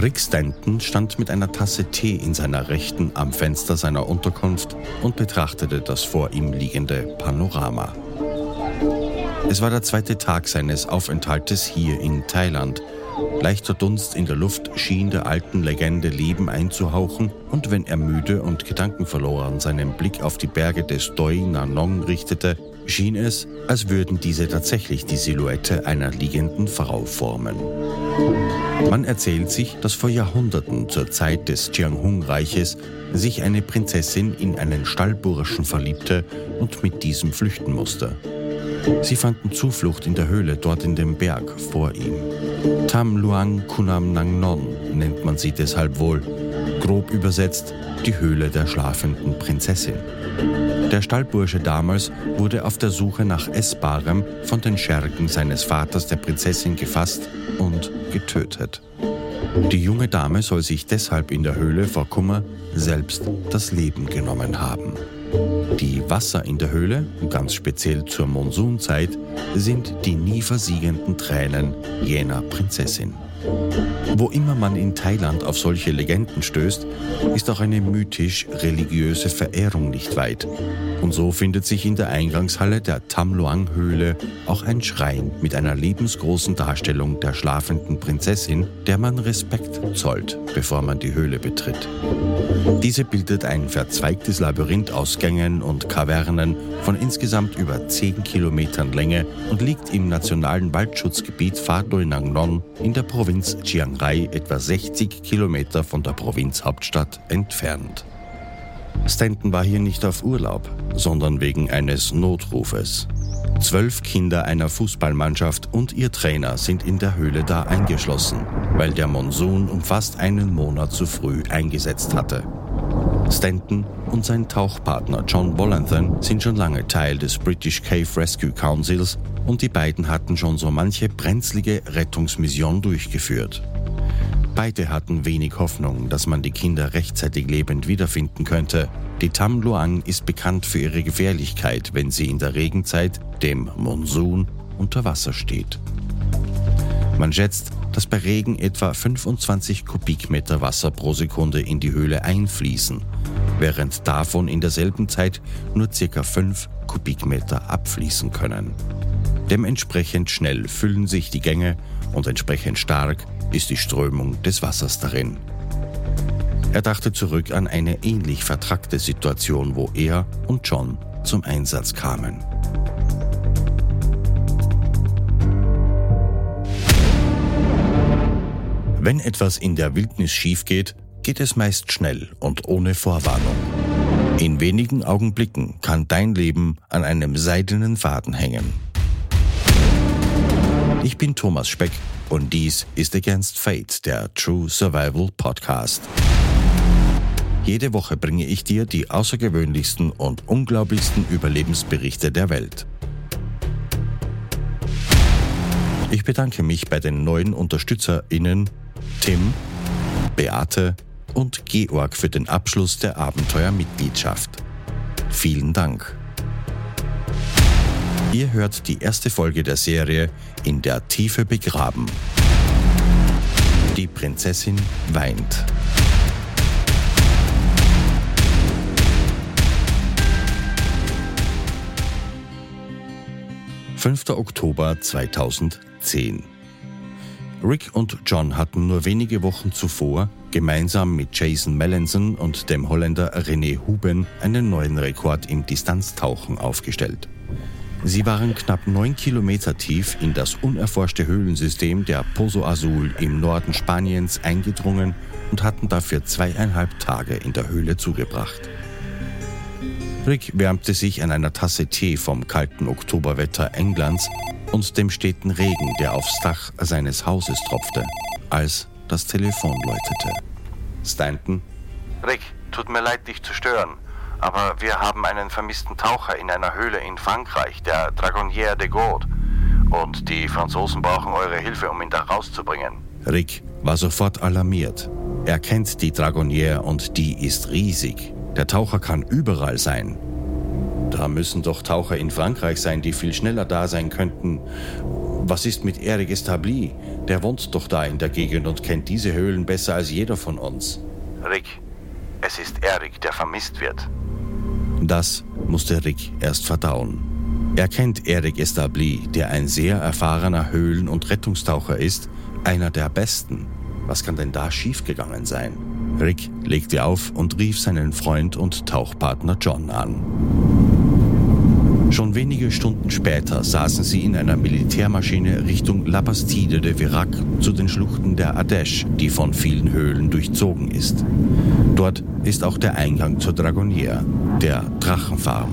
Rick Stanton stand mit einer Tasse Tee in seiner Rechten am Fenster seiner Unterkunft und betrachtete das vor ihm liegende Panorama. Es war der zweite Tag seines Aufenthaltes hier in Thailand. Leichter Dunst in der Luft schien der alten Legende Leben einzuhauchen, und wenn er müde und gedankenverloren seinen Blick auf die Berge des Doi Nanong richtete, schien es, als würden diese tatsächlich die Silhouette einer liegenden Frau formen. Man erzählt sich, dass vor Jahrhunderten zur Zeit des Jianghung-Reiches sich eine Prinzessin in einen Stallburschen verliebte und mit diesem flüchten musste. Sie fanden Zuflucht in der Höhle dort in dem Berg vor ihm. Tam Luang Kunam Nang Non nennt man sie deshalb wohl, grob übersetzt die Höhle der schlafenden Prinzessin. Der Stallbursche damals wurde auf der Suche nach Essbarem von den Schergen seines Vaters der Prinzessin gefasst und getötet. Die junge Dame soll sich deshalb in der Höhle vor Kummer selbst das Leben genommen haben. Die Wasser in der Höhle, ganz speziell zur Monsunzeit, sind die nie versiegenden Tränen jener Prinzessin. Wo immer man in Thailand auf solche Legenden stößt, ist auch eine mythisch-religiöse Verehrung nicht weit. Und so findet sich in der Eingangshalle der Tam Luang Höhle auch ein Schrein mit einer lebensgroßen Darstellung der schlafenden Prinzessin, der man Respekt zollt, bevor man die Höhle betritt. Diese bildet ein verzweigtes Labyrinth aus Gängen und Kavernen von insgesamt über 10 Kilometern Länge und liegt im nationalen Waldschutzgebiet Pha Doi Nang Non in der Provinz Chiang Rai etwa 60 Kilometer von der Provinzhauptstadt entfernt. Stanton war hier nicht auf Urlaub, sondern wegen eines Notrufes. Zwölf Kinder einer Fußballmannschaft und ihr Trainer sind in der Höhle da eingeschlossen, weil der Monsun um fast einen Monat zu früh eingesetzt hatte. Stanton und sein Tauchpartner John Bollanthan sind schon lange Teil des British Cave Rescue Councils und die beiden hatten schon so manche brenzlige Rettungsmission durchgeführt. Beide hatten wenig Hoffnung, dass man die Kinder rechtzeitig lebend wiederfinden könnte. Die Tam Luang ist bekannt für ihre Gefährlichkeit, wenn sie in der Regenzeit, dem Monsun, unter Wasser steht. Man schätzt, dass bei Regen etwa 25 Kubikmeter Wasser pro Sekunde in die Höhle einfließen, während davon in derselben Zeit nur ca. 5 Kubikmeter abfließen können. Dementsprechend schnell füllen sich die Gänge und entsprechend stark ist die Strömung des Wassers darin. Er dachte zurück an eine ähnlich vertrackte Situation, wo er und John zum Einsatz kamen. Wenn etwas in der Wildnis schief geht, geht es meist schnell und ohne Vorwarnung. In wenigen Augenblicken kann dein Leben an einem seidenen Faden hängen. Ich bin Thomas Speck und dies ist Against Fate, der True Survival Podcast. Jede Woche bringe ich dir die außergewöhnlichsten und unglaublichsten Überlebensberichte der Welt. Ich bedanke mich bei den neuen UnterstützerInnen Tim, Beate und Georg für den Abschluss der Abenteuermitgliedschaft. Vielen Dank. Ihr hört die erste Folge der Serie In der Tiefe begraben. Die Prinzessin weint. Fünfter Oktober 2010 Rick und John hatten nur wenige Wochen zuvor gemeinsam mit Jason Melanson und dem Holländer René Huben einen neuen Rekord im Distanztauchen aufgestellt. Sie waren knapp neun Kilometer tief in das unerforschte Höhlensystem der Pozo Azul im Norden Spaniens eingedrungen und hatten dafür zweieinhalb Tage in der Höhle zugebracht. Rick wärmte sich an einer Tasse Tee vom kalten Oktoberwetter Englands und dem steten Regen, der aufs Dach seines Hauses tropfte, als das Telefon läutete. Stanton? Rick, tut mir leid, dich zu stören, aber wir haben einen vermissten Taucher in einer Höhle in Frankreich, der Dragonnier de Gaude. Und die Franzosen brauchen eure Hilfe, um ihn da rauszubringen. Rick war sofort alarmiert. Er kennt die Dragonnier und die ist riesig. Der Taucher kann überall sein. Da müssen doch Taucher in Frankreich sein, die viel schneller da sein könnten. Was ist mit Eric Establi? Der wohnt doch da in der Gegend und kennt diese Höhlen besser als jeder von uns. Rick, es ist Eric, der vermisst wird. Das musste Rick erst verdauen. Er kennt Eric Establi, der ein sehr erfahrener Höhlen- und Rettungstaucher ist, einer der besten. Was kann denn da schiefgegangen sein? Rick legte auf und rief seinen Freund und Tauchpartner John an. Schon wenige Stunden später saßen sie in einer Militärmaschine Richtung La Bastide de Virac zu den Schluchten der Ardèche, die von vielen Höhlen durchzogen ist. Dort ist auch der Eingang zur Dragonnier, der Drachenfarm.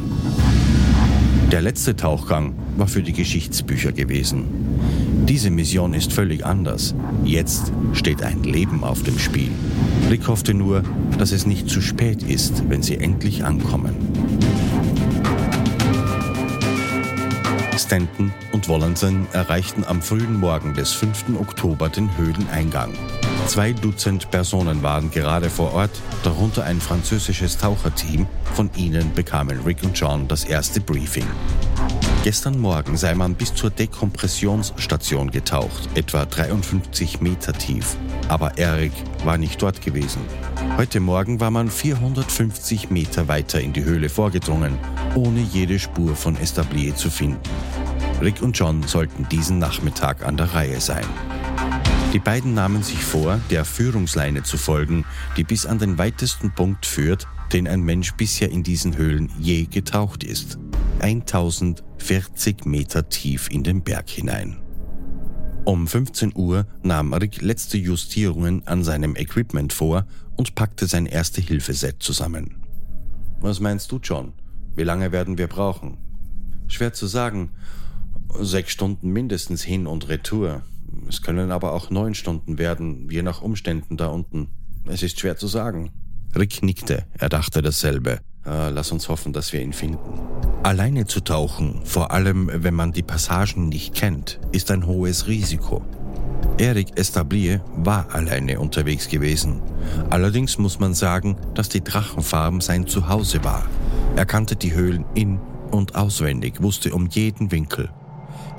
Der letzte Tauchgang war für die Geschichtsbücher gewesen. Diese Mission ist völlig anders. Jetzt steht ein Leben auf dem Spiel. Rick hoffte nur, dass es nicht zu spät ist, wenn sie endlich ankommen. Stanton und Wollensen erreichten am frühen Morgen des 5. Oktober den Höhleneingang. Zwei Dutzend Personen waren gerade vor Ort, darunter ein französisches Taucherteam. Von ihnen bekamen Rick und John das erste Briefing. Gestern Morgen sei man bis zur Dekompressionsstation getaucht, etwa 53 Meter tief. Aber Eric war nicht dort gewesen. Heute Morgen war man 450 Meter weiter in die Höhle vorgedrungen, ohne jede Spur von Establier zu finden. Rick und John sollten diesen Nachmittag an der Reihe sein. Die beiden nahmen sich vor, der Führungsleine zu folgen, die bis an den weitesten Punkt führt, den ein Mensch bisher in diesen Höhlen je getaucht ist. 1040 Meter tief in den Berg hinein. Um 15 Uhr nahm Rick letzte Justierungen an seinem Equipment vor und packte sein Erste-Hilfe-Set zusammen. Was meinst du, John? Wie lange werden wir brauchen? Schwer zu sagen. Sechs Stunden mindestens hin und retour. Es können aber auch neun Stunden werden, je nach Umständen da unten. Es ist schwer zu sagen. Rick nickte, er dachte dasselbe. Äh, lass uns hoffen, dass wir ihn finden. Alleine zu tauchen, vor allem wenn man die Passagen nicht kennt, ist ein hohes Risiko. Eric Establier war alleine unterwegs gewesen. Allerdings muss man sagen, dass die Drachenfarm sein Zuhause war. Er kannte die Höhlen in und auswendig, wusste um jeden Winkel.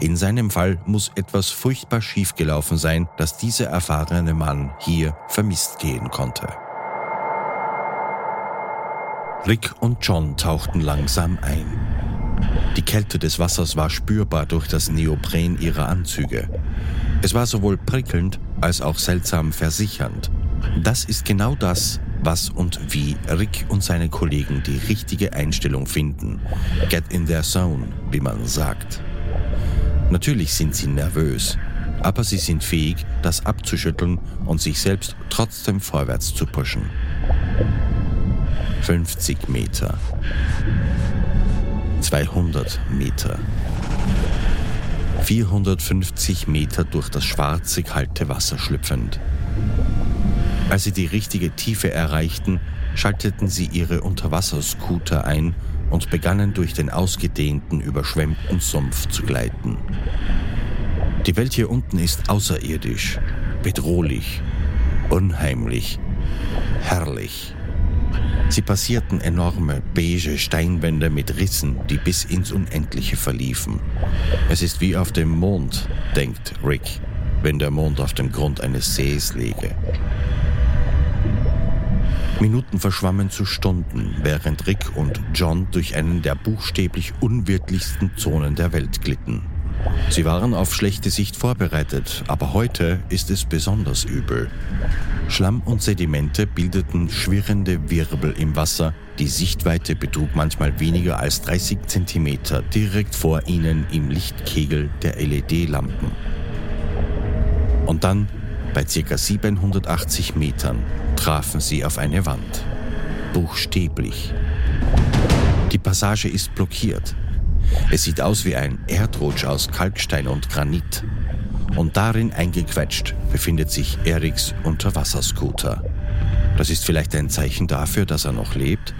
In seinem Fall muss etwas furchtbar schiefgelaufen sein, dass dieser erfahrene Mann hier vermisst gehen konnte. Rick und John tauchten langsam ein. Die Kälte des Wassers war spürbar durch das Neopren ihrer Anzüge. Es war sowohl prickelnd als auch seltsam versichernd. Das ist genau das, was und wie Rick und seine Kollegen die richtige Einstellung finden. Get in their zone, wie man sagt. Natürlich sind sie nervös, aber sie sind fähig, das abzuschütteln und sich selbst trotzdem vorwärts zu pushen. 50 Meter. 200 Meter. 450 Meter durch das schwarze, kalte Wasser schlüpfend. Als sie die richtige Tiefe erreichten, schalteten sie ihre Unterwasserscooter ein und begannen durch den ausgedehnten, überschwemmten Sumpf zu gleiten. Die Welt hier unten ist außerirdisch, bedrohlich, unheimlich, herrlich. Sie passierten enorme beige Steinwände mit Rissen, die bis ins Unendliche verliefen. Es ist wie auf dem Mond, denkt Rick, wenn der Mond auf dem Grund eines Sees läge. Minuten verschwammen zu Stunden, während Rick und John durch einen der buchstäblich unwirtlichsten Zonen der Welt glitten. Sie waren auf schlechte Sicht vorbereitet, aber heute ist es besonders übel. Schlamm und Sedimente bildeten schwirrende Wirbel im Wasser. Die Sichtweite betrug manchmal weniger als 30 Zentimeter direkt vor ihnen im Lichtkegel der LED-Lampen. Und dann, bei ca. 780 Metern, trafen sie auf eine Wand. Buchstäblich. Die Passage ist blockiert. Es sieht aus wie ein Erdrutsch aus Kalkstein und Granit. Und darin eingequetscht befindet sich Eriks Unterwasserscooter. Das ist vielleicht ein Zeichen dafür, dass er noch lebt?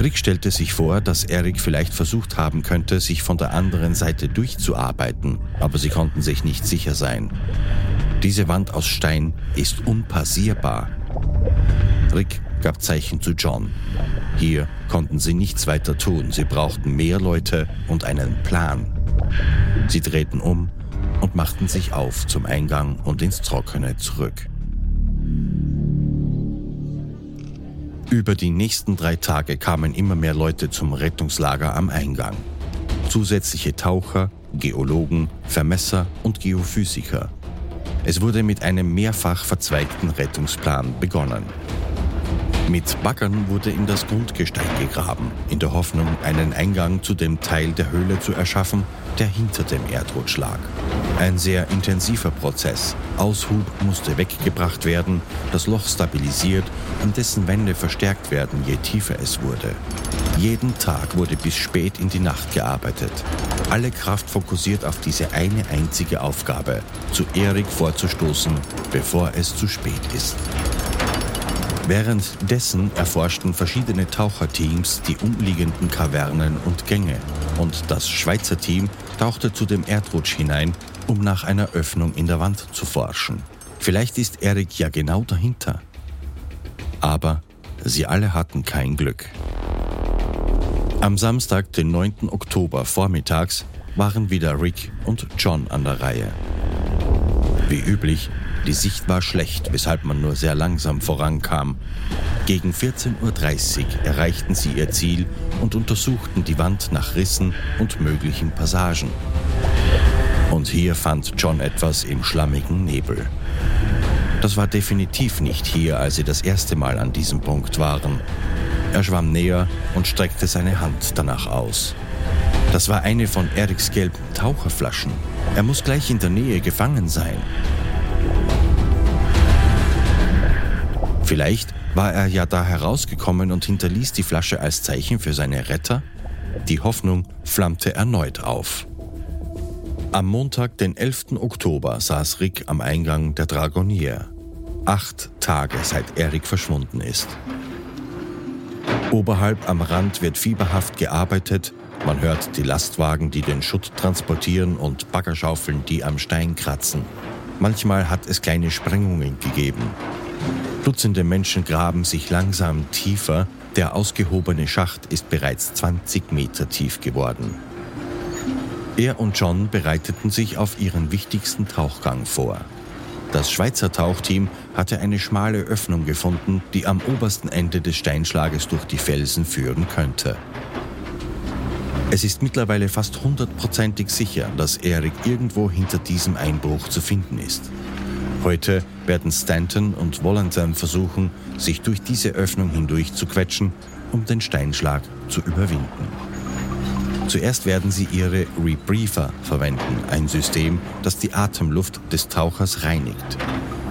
Rick stellte sich vor, dass Erik vielleicht versucht haben könnte, sich von der anderen Seite durchzuarbeiten, aber sie konnten sich nicht sicher sein. Diese Wand aus Stein ist unpassierbar. Rick gab Zeichen zu John. Hier konnten sie nichts weiter tun. Sie brauchten mehr Leute und einen Plan. Sie drehten um und machten sich auf zum Eingang und ins Trockene zurück. Über die nächsten drei Tage kamen immer mehr Leute zum Rettungslager am Eingang. Zusätzliche Taucher, Geologen, Vermesser und Geophysiker. Es wurde mit einem mehrfach verzweigten Rettungsplan begonnen. Mit Baggern wurde in das Grundgestein gegraben, in der Hoffnung, einen Eingang zu dem Teil der Höhle zu erschaffen, der hinter dem Erdrutsch lag. Ein sehr intensiver Prozess. Aushub musste weggebracht werden, das Loch stabilisiert und dessen Wände verstärkt werden, je tiefer es wurde. Jeden Tag wurde bis spät in die Nacht gearbeitet. Alle Kraft fokussiert auf diese eine einzige Aufgabe, zu Erik vorzustoßen, bevor es zu spät ist. Währenddessen erforschten verschiedene Taucherteams die umliegenden Kavernen und Gänge und das Schweizer Team tauchte zu dem Erdrutsch hinein, um nach einer Öffnung in der Wand zu forschen. Vielleicht ist Erik ja genau dahinter. Aber sie alle hatten kein Glück. Am Samstag, den 9. Oktober vormittags, waren wieder Rick und John an der Reihe. Wie üblich die Sicht war schlecht, weshalb man nur sehr langsam vorankam. Gegen 14.30 Uhr erreichten sie ihr Ziel und untersuchten die Wand nach Rissen und möglichen Passagen. Und hier fand John etwas im schlammigen Nebel. Das war definitiv nicht hier, als sie das erste Mal an diesem Punkt waren. Er schwamm näher und streckte seine Hand danach aus. Das war eine von Eriks gelben Taucherflaschen. Er muss gleich in der Nähe gefangen sein. Vielleicht war er ja da herausgekommen und hinterließ die Flasche als Zeichen für seine Retter? Die Hoffnung flammte erneut auf. Am Montag, den 11. Oktober, saß Rick am Eingang der Dragonier. Acht Tage seit Erik verschwunden ist. Oberhalb am Rand wird fieberhaft gearbeitet. Man hört die Lastwagen, die den Schutt transportieren und Baggerschaufeln, die am Stein kratzen. Manchmal hat es kleine Sprengungen gegeben. Dutzende Menschen graben sich langsam tiefer. Der ausgehobene Schacht ist bereits 20 Meter tief geworden. Er und John bereiteten sich auf ihren wichtigsten Tauchgang vor. Das Schweizer Tauchteam hatte eine schmale Öffnung gefunden, die am obersten Ende des Steinschlages durch die Felsen führen könnte. Es ist mittlerweile fast hundertprozentig sicher, dass Erik irgendwo hinter diesem Einbruch zu finden ist. Heute werden Stanton und Volanthen versuchen, sich durch diese Öffnung hindurch zu quetschen, um den Steinschlag zu überwinden. Zuerst werden sie ihre Rebreather verwenden, ein System, das die Atemluft des Tauchers reinigt.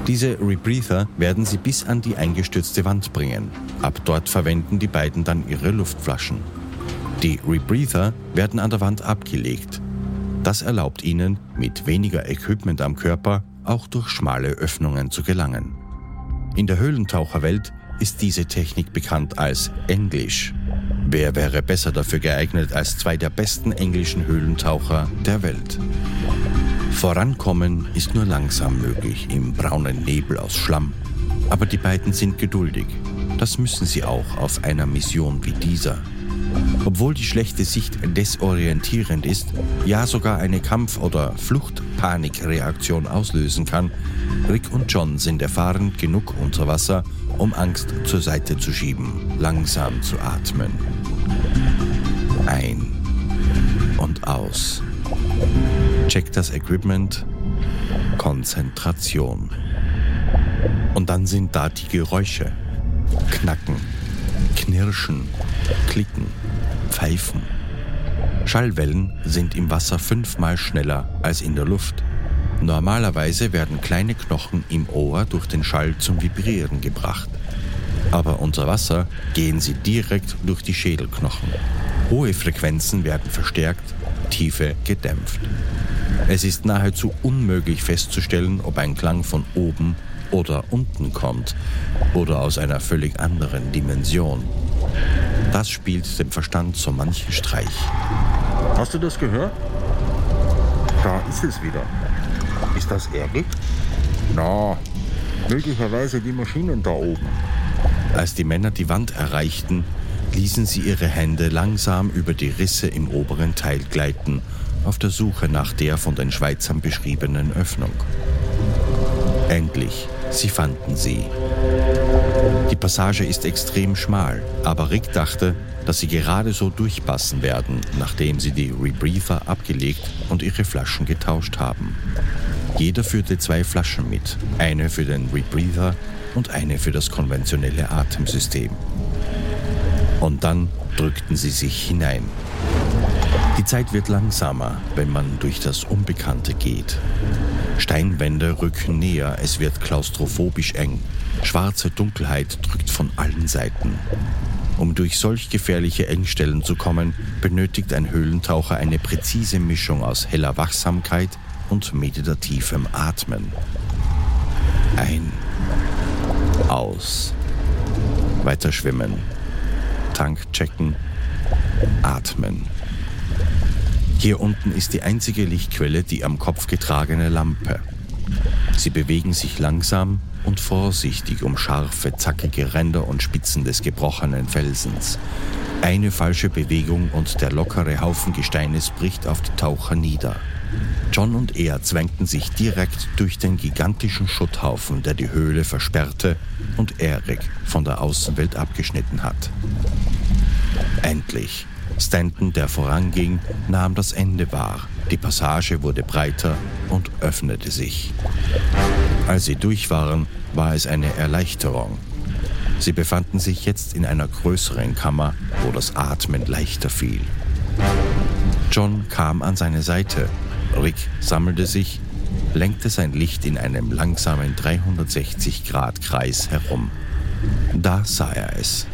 Diese Rebreather werden sie bis an die eingestürzte Wand bringen. Ab dort verwenden die beiden dann ihre Luftflaschen. Die Rebreather werden an der Wand abgelegt. Das erlaubt ihnen, mit weniger Equipment am Körper auch durch schmale Öffnungen zu gelangen. In der Höhlentaucherwelt ist diese Technik bekannt als Englisch. Wer wäre besser dafür geeignet als zwei der besten englischen Höhlentaucher der Welt? Vorankommen ist nur langsam möglich im braunen Nebel aus Schlamm. Aber die beiden sind geduldig. Das müssen sie auch auf einer Mission wie dieser. Obwohl die schlechte Sicht desorientierend ist, ja sogar eine Kampf- oder Fluchtpanikreaktion auslösen kann, Rick und John sind erfahren genug unter Wasser, um Angst zur Seite zu schieben, langsam zu atmen. Ein und aus. Check das Equipment. Konzentration. Und dann sind da die Geräusche. Knacken, knirschen, klicken Pfeifen. Schallwellen sind im Wasser fünfmal schneller als in der Luft. Normalerweise werden kleine Knochen im Ohr durch den Schall zum Vibrieren gebracht. Aber unter Wasser gehen sie direkt durch die Schädelknochen. Hohe Frequenzen werden verstärkt, tiefe gedämpft. Es ist nahezu unmöglich festzustellen, ob ein Klang von oben oder unten kommt oder aus einer völlig anderen Dimension. Das spielt dem Verstand so manchen Streich. Hast du das gehört? Da ist es wieder. Ist das Erik? Na, möglicherweise die Maschinen da oben. Als die Männer die Wand erreichten, ließen sie ihre Hände langsam über die Risse im oberen Teil gleiten auf der Suche nach der von den Schweizern beschriebenen Öffnung. Endlich, sie fanden sie. Die Passage ist extrem schmal, aber Rick dachte, dass sie gerade so durchpassen werden, nachdem sie die Rebreather abgelegt und ihre Flaschen getauscht haben. Jeder führte zwei Flaschen mit, eine für den Rebreather und eine für das konventionelle Atemsystem. Und dann drückten sie sich hinein. Die Zeit wird langsamer, wenn man durch das Unbekannte geht. Steinwände rücken näher, es wird klaustrophobisch eng. Schwarze Dunkelheit drückt von allen Seiten. Um durch solch gefährliche Engstellen zu kommen, benötigt ein Höhlentaucher eine präzise Mischung aus heller Wachsamkeit und meditativem Atmen. Ein, aus, weiter schwimmen, Tank checken, atmen. Hier unten ist die einzige Lichtquelle die am Kopf getragene Lampe. Sie bewegen sich langsam und vorsichtig um scharfe, zackige Ränder und Spitzen des gebrochenen Felsens. Eine falsche Bewegung und der lockere Haufen Gesteines bricht auf die Taucher nieder. John und er zwängten sich direkt durch den gigantischen Schutthaufen, der die Höhle versperrte und Eric von der Außenwelt abgeschnitten hat. Endlich. Stanton, der voranging, nahm das Ende wahr. Die Passage wurde breiter und öffnete sich. Als sie durch waren, war es eine Erleichterung. Sie befanden sich jetzt in einer größeren Kammer, wo das Atmen leichter fiel. John kam an seine Seite. Rick sammelte sich, lenkte sein Licht in einem langsamen 360-Grad-Kreis herum. Da sah er es.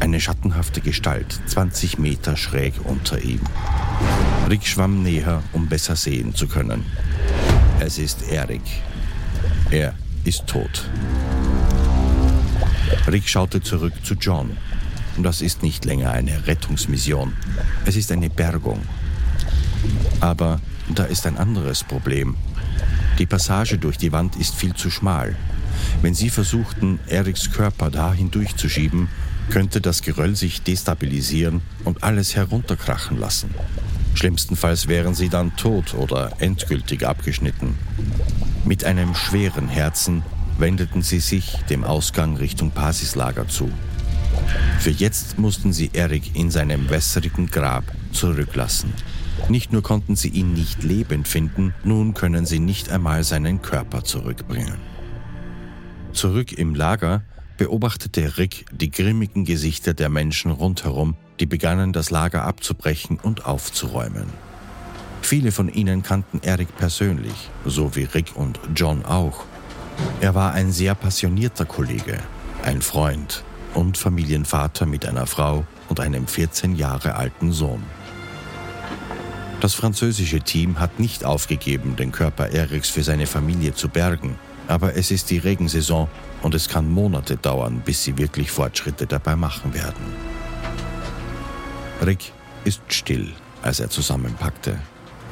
Eine schattenhafte Gestalt, 20 Meter schräg unter ihm. Rick schwamm näher, um besser sehen zu können. Es ist Erik. Er ist tot. Rick schaute zurück zu John. Das ist nicht länger eine Rettungsmission. Es ist eine Bergung. Aber da ist ein anderes Problem. Die Passage durch die Wand ist viel zu schmal. Wenn Sie versuchten, Eriks Körper da hindurchzuschieben, könnte das Geröll sich destabilisieren und alles herunterkrachen lassen. Schlimmstenfalls wären sie dann tot oder endgültig abgeschnitten. Mit einem schweren Herzen wendeten sie sich dem Ausgang Richtung Basislager zu. Für jetzt mussten sie Erik in seinem wässrigen Grab zurücklassen. Nicht nur konnten sie ihn nicht lebend finden, nun können sie nicht einmal seinen Körper zurückbringen. Zurück im Lager beobachtete Rick die grimmigen Gesichter der Menschen rundherum, die begannen das Lager abzubrechen und aufzuräumen. Viele von ihnen kannten Eric persönlich, so wie Rick und John auch. Er war ein sehr passionierter Kollege, ein Freund und Familienvater mit einer Frau und einem 14 Jahre alten Sohn. Das französische Team hat nicht aufgegeben, den Körper Erics für seine Familie zu bergen, aber es ist die Regensaison und es kann Monate dauern, bis sie wirklich Fortschritte dabei machen werden. Rick ist still, als er zusammenpackte.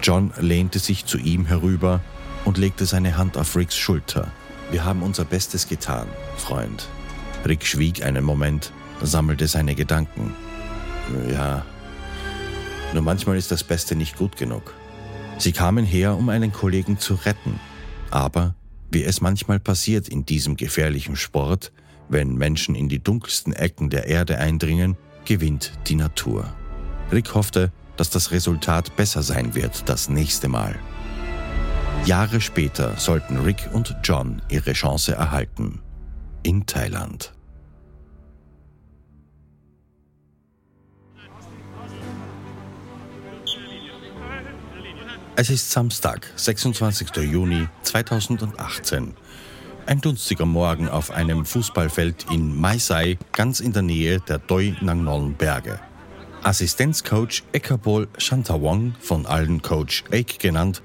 John lehnte sich zu ihm herüber und legte seine Hand auf Ricks Schulter. Wir haben unser Bestes getan, Freund. Rick schwieg einen Moment, sammelte seine Gedanken. Ja, nur manchmal ist das Beste nicht gut genug. Sie kamen her, um einen Kollegen zu retten, aber wie es manchmal passiert in diesem gefährlichen Sport, wenn Menschen in die dunkelsten Ecken der Erde eindringen, gewinnt die Natur. Rick hoffte, dass das Resultat besser sein wird das nächste Mal. Jahre später sollten Rick und John ihre Chance erhalten. In Thailand. Es ist Samstag, 26. Juni 2018. Ein dunstiger Morgen auf einem Fußballfeld in Mai Sai, ganz in der Nähe der Doi Nang Non Berge. Assistenzcoach Ekabol Shantawong, von allen Coach Eik genannt,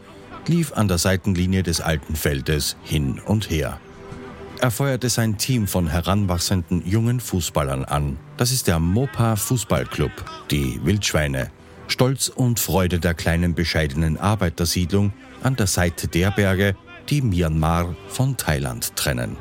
lief an der Seitenlinie des alten Feldes hin und her. Er feuerte sein Team von heranwachsenden jungen Fußballern an. Das ist der Mopa Fußballclub, die Wildschweine, Stolz und Freude der kleinen bescheidenen Arbeitersiedlung an der Seite der Berge, die Myanmar von Thailand trennen.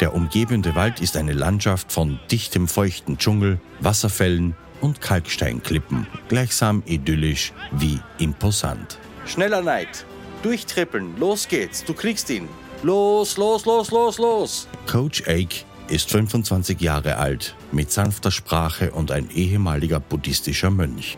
Der umgebende Wald ist eine Landschaft von dichtem feuchten Dschungel, Wasserfällen, und Kalksteinklippen, gleichsam idyllisch wie imposant. Schneller, Neid. Durchtrippeln. Los geht's. Du kriegst ihn. Los, los, los, los, los. Coach Ake ist 25 Jahre alt, mit sanfter Sprache und ein ehemaliger buddhistischer Mönch.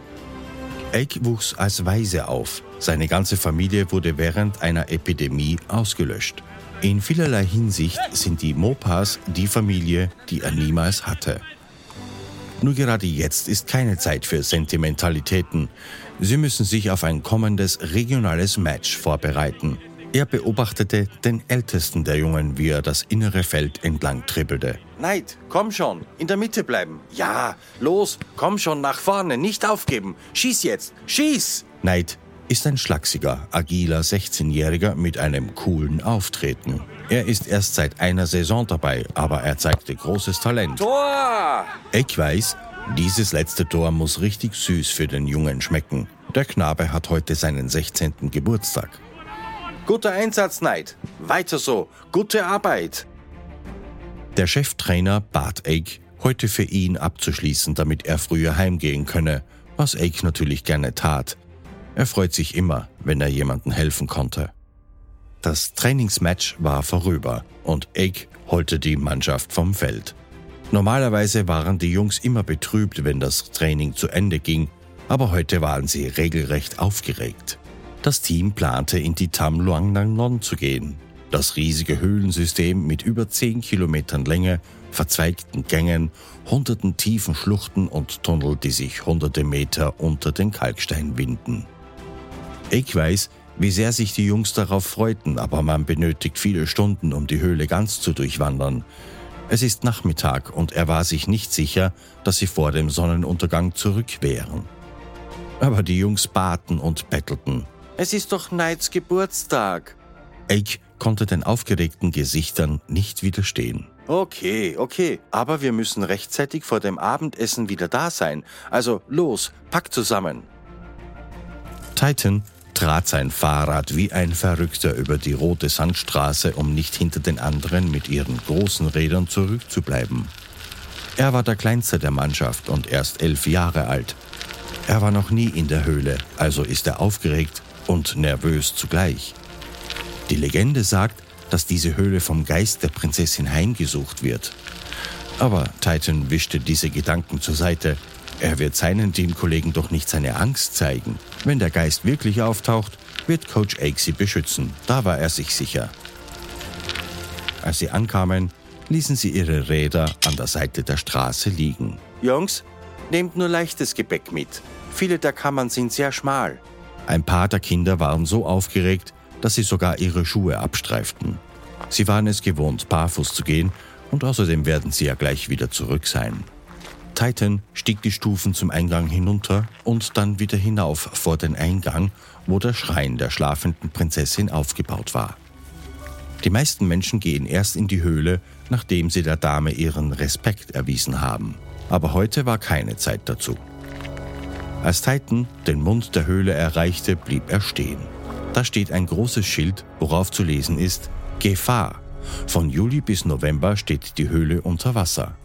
Ake wuchs als Waise auf. Seine ganze Familie wurde während einer Epidemie ausgelöscht. In vielerlei Hinsicht sind die Mopas die Familie, die er niemals hatte. Nur gerade jetzt ist keine Zeit für Sentimentalitäten. Sie müssen sich auf ein kommendes regionales Match vorbereiten. Er beobachtete den ältesten der Jungen, wie er das innere Feld entlang trippelte. Neid, komm schon. In der Mitte bleiben. Ja, los. Komm schon nach vorne. Nicht aufgeben. Schieß jetzt. Schieß. Neid ist ein schlachsiger, agiler 16-Jähriger mit einem coolen Auftreten. Er ist erst seit einer Saison dabei, aber er zeigte großes Talent. Tor! Ich weiß, dieses letzte Tor muss richtig süß für den Jungen schmecken. Der Knabe hat heute seinen 16. Geburtstag. Guter Einsatz, Neid. Weiter so. Gute Arbeit. Der Cheftrainer bat Ake, heute für ihn abzuschließen, damit er früher heimgehen könne, was Ake natürlich gerne tat. Er freut sich immer, wenn er jemandem helfen konnte. Das Trainingsmatch war vorüber und Ake holte die Mannschaft vom Feld. Normalerweise waren die Jungs immer betrübt, wenn das Training zu Ende ging, aber heute waren sie regelrecht aufgeregt. Das Team plante in die Tam Luang Nang Non zu gehen. Das riesige Höhlensystem mit über 10 Kilometern Länge, verzweigten Gängen, hunderten tiefen Schluchten und Tunnel, die sich hunderte Meter unter den Kalkstein winden. Ich weiß, wie sehr sich die Jungs darauf freuten, aber man benötigt viele Stunden, um die Höhle ganz zu durchwandern. Es ist Nachmittag und er war sich nicht sicher, dass sie vor dem Sonnenuntergang zurück wären. Aber die Jungs baten und bettelten. Es ist doch Knights Geburtstag. Ake konnte den aufgeregten Gesichtern nicht widerstehen. Okay, okay, aber wir müssen rechtzeitig vor dem Abendessen wieder da sein. Also los, pack zusammen. Titan trat sein Fahrrad wie ein Verrückter über die rote Sandstraße, um nicht hinter den anderen mit ihren großen Rädern zurückzubleiben. Er war der kleinste der Mannschaft und erst elf Jahre alt. Er war noch nie in der Höhle, also ist er aufgeregt und nervös zugleich. Die Legende sagt, dass diese Höhle vom Geist der Prinzessin heimgesucht wird. Aber Titan wischte diese Gedanken zur Seite er wird seinen Teamkollegen doch nicht seine Angst zeigen. Wenn der Geist wirklich auftaucht, wird Coach Ake sie beschützen. Da war er sich sicher. Als sie ankamen, ließen sie ihre Räder an der Seite der Straße liegen. Jungs, nehmt nur leichtes Gepäck mit. Viele der Kammern sind sehr schmal. Ein paar der Kinder waren so aufgeregt, dass sie sogar ihre Schuhe abstreiften. Sie waren es gewohnt, barfuß zu gehen, und außerdem werden sie ja gleich wieder zurück sein. Titan stieg die Stufen zum Eingang hinunter und dann wieder hinauf vor den Eingang, wo der Schrein der schlafenden Prinzessin aufgebaut war. Die meisten Menschen gehen erst in die Höhle, nachdem sie der Dame ihren Respekt erwiesen haben. Aber heute war keine Zeit dazu. Als Titan den Mund der Höhle erreichte, blieb er stehen. Da steht ein großes Schild, worauf zu lesen ist Gefahr. Von Juli bis November steht die Höhle unter Wasser.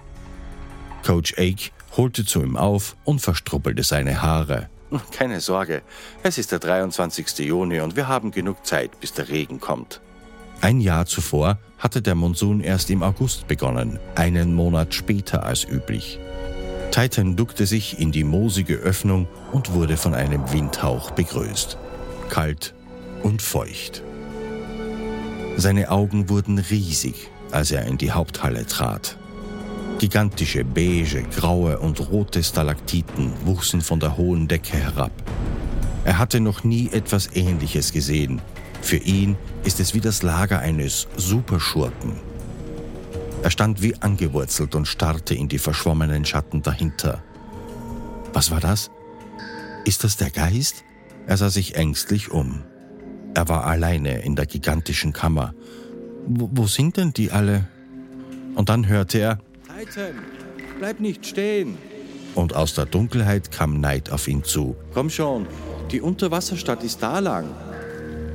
Coach Ake holte zu ihm auf und verstruppelte seine Haare. Keine Sorge, es ist der 23. Juni und wir haben genug Zeit, bis der Regen kommt. Ein Jahr zuvor hatte der Monsun erst im August begonnen, einen Monat später als üblich. Titan duckte sich in die moosige Öffnung und wurde von einem Windhauch begrüßt. Kalt und feucht. Seine Augen wurden riesig, als er in die Haupthalle trat. Gigantische beige, graue und rote Stalaktiten wuchsen von der hohen Decke herab. Er hatte noch nie etwas Ähnliches gesehen. Für ihn ist es wie das Lager eines Superschurken. Er stand wie angewurzelt und starrte in die verschwommenen Schatten dahinter. Was war das? Ist das der Geist? Er sah sich ängstlich um. Er war alleine in der gigantischen Kammer. Wo, wo sind denn die alle? Und dann hörte er, Titan, bleib nicht stehen. Und aus der Dunkelheit kam Neid auf ihn zu. Komm schon, die Unterwasserstadt ist da lang.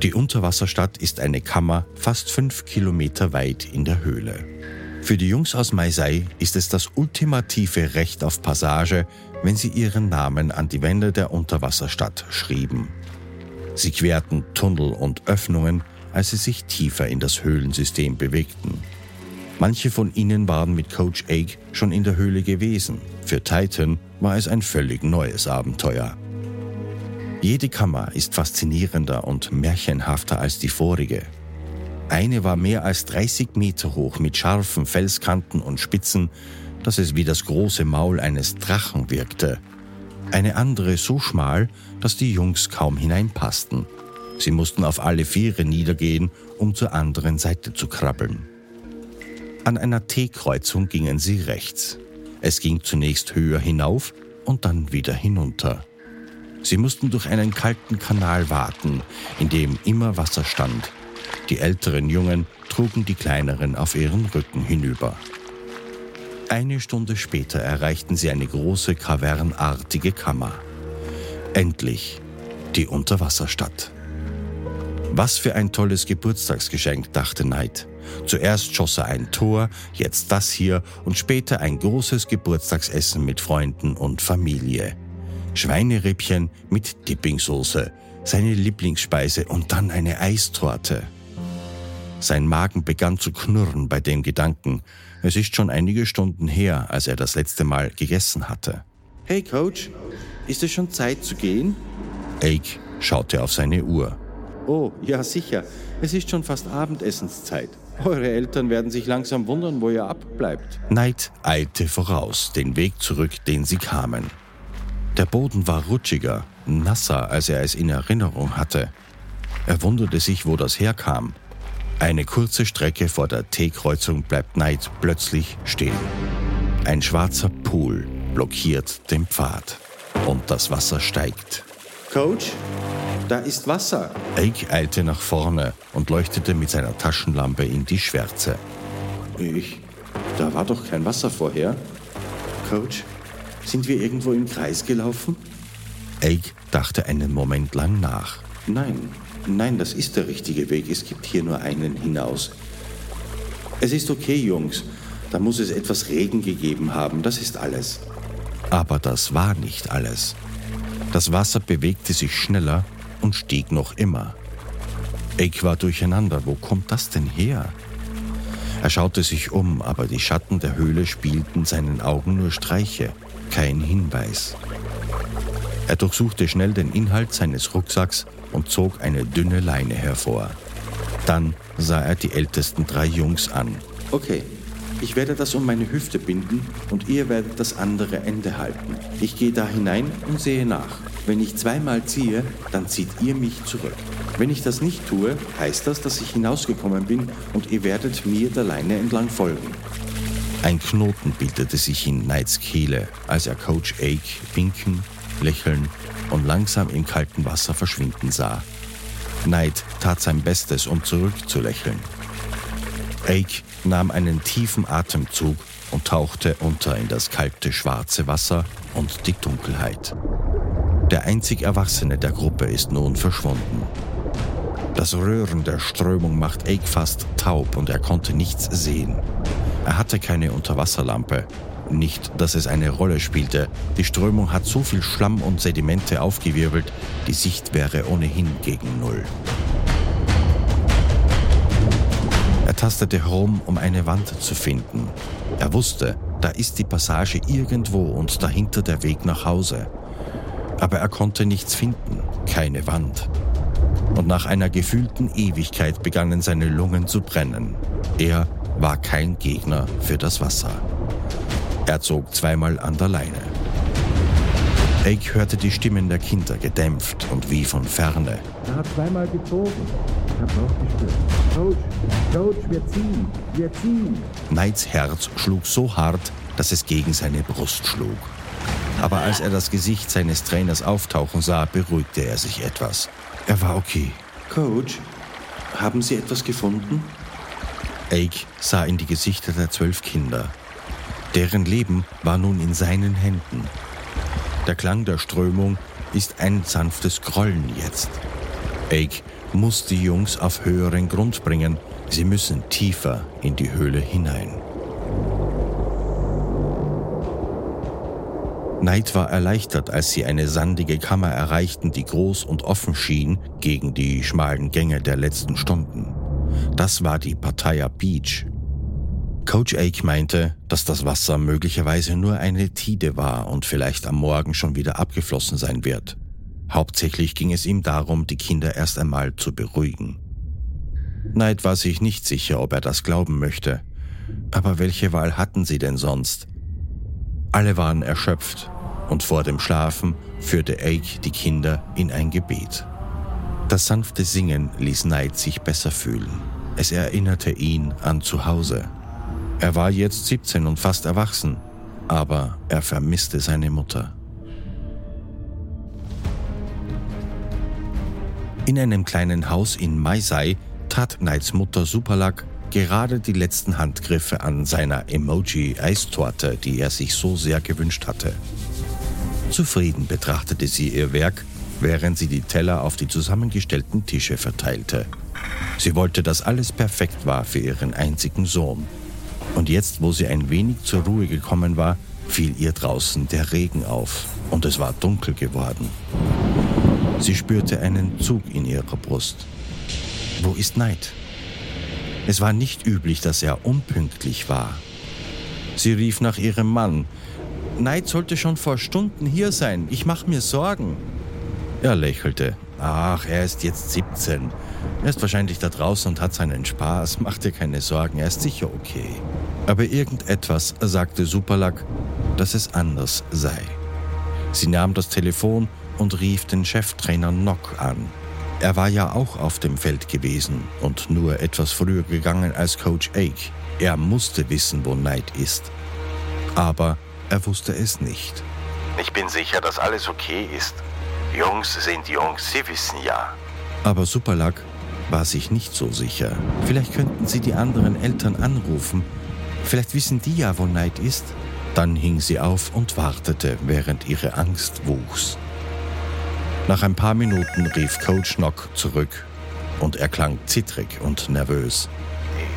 Die Unterwasserstadt ist eine Kammer fast fünf Kilometer weit in der Höhle. Für die Jungs aus Maisei ist es das ultimative Recht auf Passage, wenn sie ihren Namen an die Wände der Unterwasserstadt schrieben. Sie querten Tunnel und Öffnungen, als sie sich tiefer in das Höhlensystem bewegten. Manche von ihnen waren mit Coach Ake schon in der Höhle gewesen. Für Titan war es ein völlig neues Abenteuer. Jede Kammer ist faszinierender und märchenhafter als die vorige. Eine war mehr als 30 Meter hoch mit scharfen Felskanten und Spitzen, dass es wie das große Maul eines Drachen wirkte. Eine andere so schmal, dass die Jungs kaum hineinpassten. Sie mussten auf alle Viere niedergehen, um zur anderen Seite zu krabbeln. An einer T-Kreuzung gingen sie rechts. Es ging zunächst höher hinauf und dann wieder hinunter. Sie mussten durch einen kalten Kanal warten, in dem immer Wasser stand. Die älteren Jungen trugen die kleineren auf ihren Rücken hinüber. Eine Stunde später erreichten sie eine große kavernartige Kammer. Endlich die Unterwasserstadt. Was für ein tolles Geburtstagsgeschenk, dachte Knight. Zuerst schoss er ein Tor, jetzt das hier und später ein großes Geburtstagsessen mit Freunden und Familie. Schweinerippchen mit Dippingsoße, seine Lieblingsspeise und dann eine Eistorte. Sein Magen begann zu knurren bei dem Gedanken. Es ist schon einige Stunden her, als er das letzte Mal gegessen hatte. Hey Coach, ist es schon Zeit zu gehen? Ake schaute auf seine Uhr. Oh, ja sicher. Es ist schon fast Abendessenszeit. Eure Eltern werden sich langsam wundern, wo ihr abbleibt. Knight eilte voraus, den Weg zurück, den sie kamen. Der Boden war rutschiger, nasser, als er es in Erinnerung hatte. Er wunderte sich, wo das herkam. Eine kurze Strecke vor der T-Kreuzung bleibt Knight plötzlich stehen. Ein schwarzer Pool blockiert den Pfad und das Wasser steigt. Coach, da ist Wasser. Ake eilte nach vorne und leuchtete mit seiner Taschenlampe in die Schwärze. Ich, da war doch kein Wasser vorher. Coach, sind wir irgendwo im Kreis gelaufen? Ake dachte einen Moment lang nach. Nein, nein, das ist der richtige Weg. Es gibt hier nur einen hinaus. Es ist okay, Jungs. Da muss es etwas Regen gegeben haben. Das ist alles. Aber das war nicht alles. Das Wasser bewegte sich schneller und stieg noch immer. Ake war durcheinander. Wo kommt das denn her? Er schaute sich um, aber die Schatten der Höhle spielten seinen Augen nur Streiche kein Hinweis. Er durchsuchte schnell den Inhalt seines Rucksacks und zog eine dünne Leine hervor. Dann sah er die ältesten drei Jungs an. Okay, ich werde das um meine Hüfte binden und ihr werdet das andere Ende halten. Ich gehe da hinein und sehe nach. Wenn ich zweimal ziehe, dann zieht ihr mich zurück. Wenn ich das nicht tue, heißt das, dass ich hinausgekommen bin und ihr werdet mir der Leine entlang folgen. Ein Knoten bildete sich in Knights Kehle, als er Coach Ake winken, lächeln und langsam im kalten Wasser verschwinden sah. Knight tat sein Bestes, um zurückzulächeln. Ake nahm einen tiefen Atemzug und tauchte unter in das kalte schwarze Wasser und die Dunkelheit. Der einzig Erwachsene der Gruppe ist nun verschwunden. Das Röhren der Strömung macht Ake fast taub und er konnte nichts sehen. Er hatte keine Unterwasserlampe. Nicht, dass es eine Rolle spielte. Die Strömung hat so viel Schlamm und Sedimente aufgewirbelt, die Sicht wäre ohnehin gegen Null. Er tastete herum, um eine Wand zu finden. Er wusste, da ist die Passage irgendwo und dahinter der Weg nach Hause. Aber er konnte nichts finden, keine Wand. Und nach einer gefühlten Ewigkeit begannen seine Lungen zu brennen. Er war kein Gegner für das Wasser. Er zog zweimal an der Leine. Ake hörte die Stimmen der Kinder gedämpft und wie von ferne. Er hat zweimal gezogen. Ich hab's auch gespürt. Coach, Coach, wir ziehen, wir ziehen. Knights Herz schlug so hart, dass es gegen seine Brust schlug. Aber als er das Gesicht seines Trainers auftauchen sah, beruhigte er sich etwas. Er war okay. Coach, haben Sie etwas gefunden? Ake sah in die Gesichter der zwölf Kinder. Deren Leben war nun in seinen Händen. Der Klang der Strömung ist ein sanftes Grollen jetzt. Ake muss die Jungs auf höheren Grund bringen. Sie müssen tiefer in die Höhle hinein. Knight war erleichtert, als sie eine sandige Kammer erreichten, die groß und offen schien gegen die schmalen Gänge der letzten Stunden. Das war die Pattaya Beach. Coach Ake meinte, dass das Wasser möglicherweise nur eine Tide war und vielleicht am Morgen schon wieder abgeflossen sein wird. Hauptsächlich ging es ihm darum, die Kinder erst einmal zu beruhigen. Knight war sich nicht sicher, ob er das glauben möchte. Aber welche Wahl hatten sie denn sonst? Alle waren erschöpft und vor dem Schlafen führte Ake die Kinder in ein Gebet. Das sanfte Singen ließ Knight sich besser fühlen. Es erinnerte ihn an zu Hause. Er war jetzt 17 und fast erwachsen, aber er vermisste seine Mutter. In einem kleinen Haus in Maisai tat Knights Mutter Superluck gerade die letzten Handgriffe an seiner Emoji-Eistorte, die er sich so sehr gewünscht hatte. Zufrieden betrachtete sie ihr Werk, während sie die Teller auf die zusammengestellten Tische verteilte. Sie wollte, dass alles perfekt war für ihren einzigen Sohn. Und jetzt, wo sie ein wenig zur Ruhe gekommen war, fiel ihr draußen der Regen auf und es war dunkel geworden. Sie spürte einen Zug in ihrer Brust. Wo ist Neid? Es war nicht üblich, dass er unpünktlich war. Sie rief nach ihrem Mann. Neid sollte schon vor Stunden hier sein. Ich mache mir Sorgen. Er lächelte. Ach, er ist jetzt 17. Er ist wahrscheinlich da draußen und hat seinen Spaß. Mach dir keine Sorgen, er ist sicher okay. Aber irgendetwas sagte Superlack, dass es anders sei. Sie nahm das Telefon und rief den Cheftrainer Nock an. Er war ja auch auf dem Feld gewesen und nur etwas früher gegangen als Coach Ake. Er musste wissen, wo Knight ist. Aber er wusste es nicht. Ich bin sicher, dass alles okay ist. Jungs sind Jungs, sie wissen ja. Aber Superluck war sich nicht so sicher. Vielleicht könnten sie die anderen Eltern anrufen. Vielleicht wissen die ja, wo Knight ist. Dann hing sie auf und wartete, während ihre Angst wuchs. Nach ein paar Minuten rief Coach Nock zurück und er klang zittrig und nervös.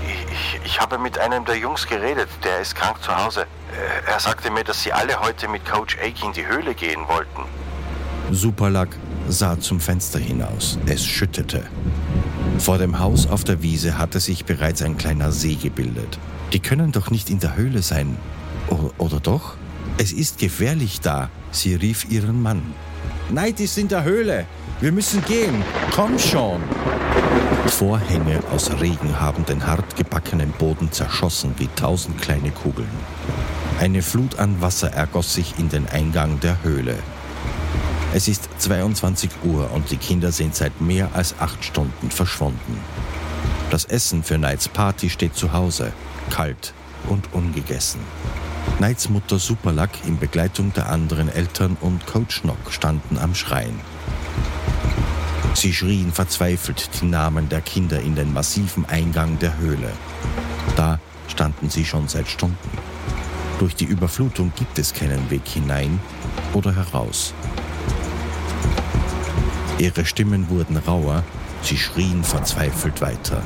Ich, ich, habe mit einem der Jungs geredet, der ist krank zu Hause. Äh, er sagte mir, dass sie alle heute mit Coach Ake in die Höhle gehen wollten. Superluck sah zum Fenster hinaus. Es schüttete. Vor dem Haus auf der Wiese hatte sich bereits ein kleiner See gebildet. Die können doch nicht in der Höhle sein. O oder doch? Es ist gefährlich da. Sie rief ihren Mann. Neid ist in der Höhle. Wir müssen gehen. Komm schon. Vorhänge aus Regen haben den hart gebackenen Boden zerschossen wie tausend kleine Kugeln. Eine Flut an Wasser ergoss sich in den Eingang der Höhle. Es ist 22 Uhr und die Kinder sind seit mehr als acht Stunden verschwunden. Das Essen für Knights Party steht zu Hause, kalt und ungegessen. Knights Mutter Superluck in Begleitung der anderen Eltern und Coach Nock standen am Schrein. Sie schrien verzweifelt die Namen der Kinder in den massiven Eingang der Höhle. Da standen sie schon seit Stunden. Durch die Überflutung gibt es keinen Weg hinein oder heraus. Ihre Stimmen wurden rauer, sie schrien verzweifelt weiter.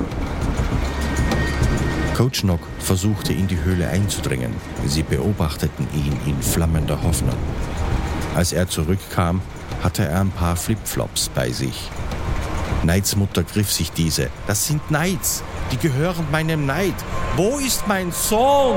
Coach Nock versuchte in die Höhle einzudringen. Sie beobachteten ihn in flammender Hoffnung. Als er zurückkam, hatte er ein paar Flipflops bei sich. Knights Mutter griff sich diese. Das sind Knights. Die gehören meinem Knight. Wo ist mein Sohn?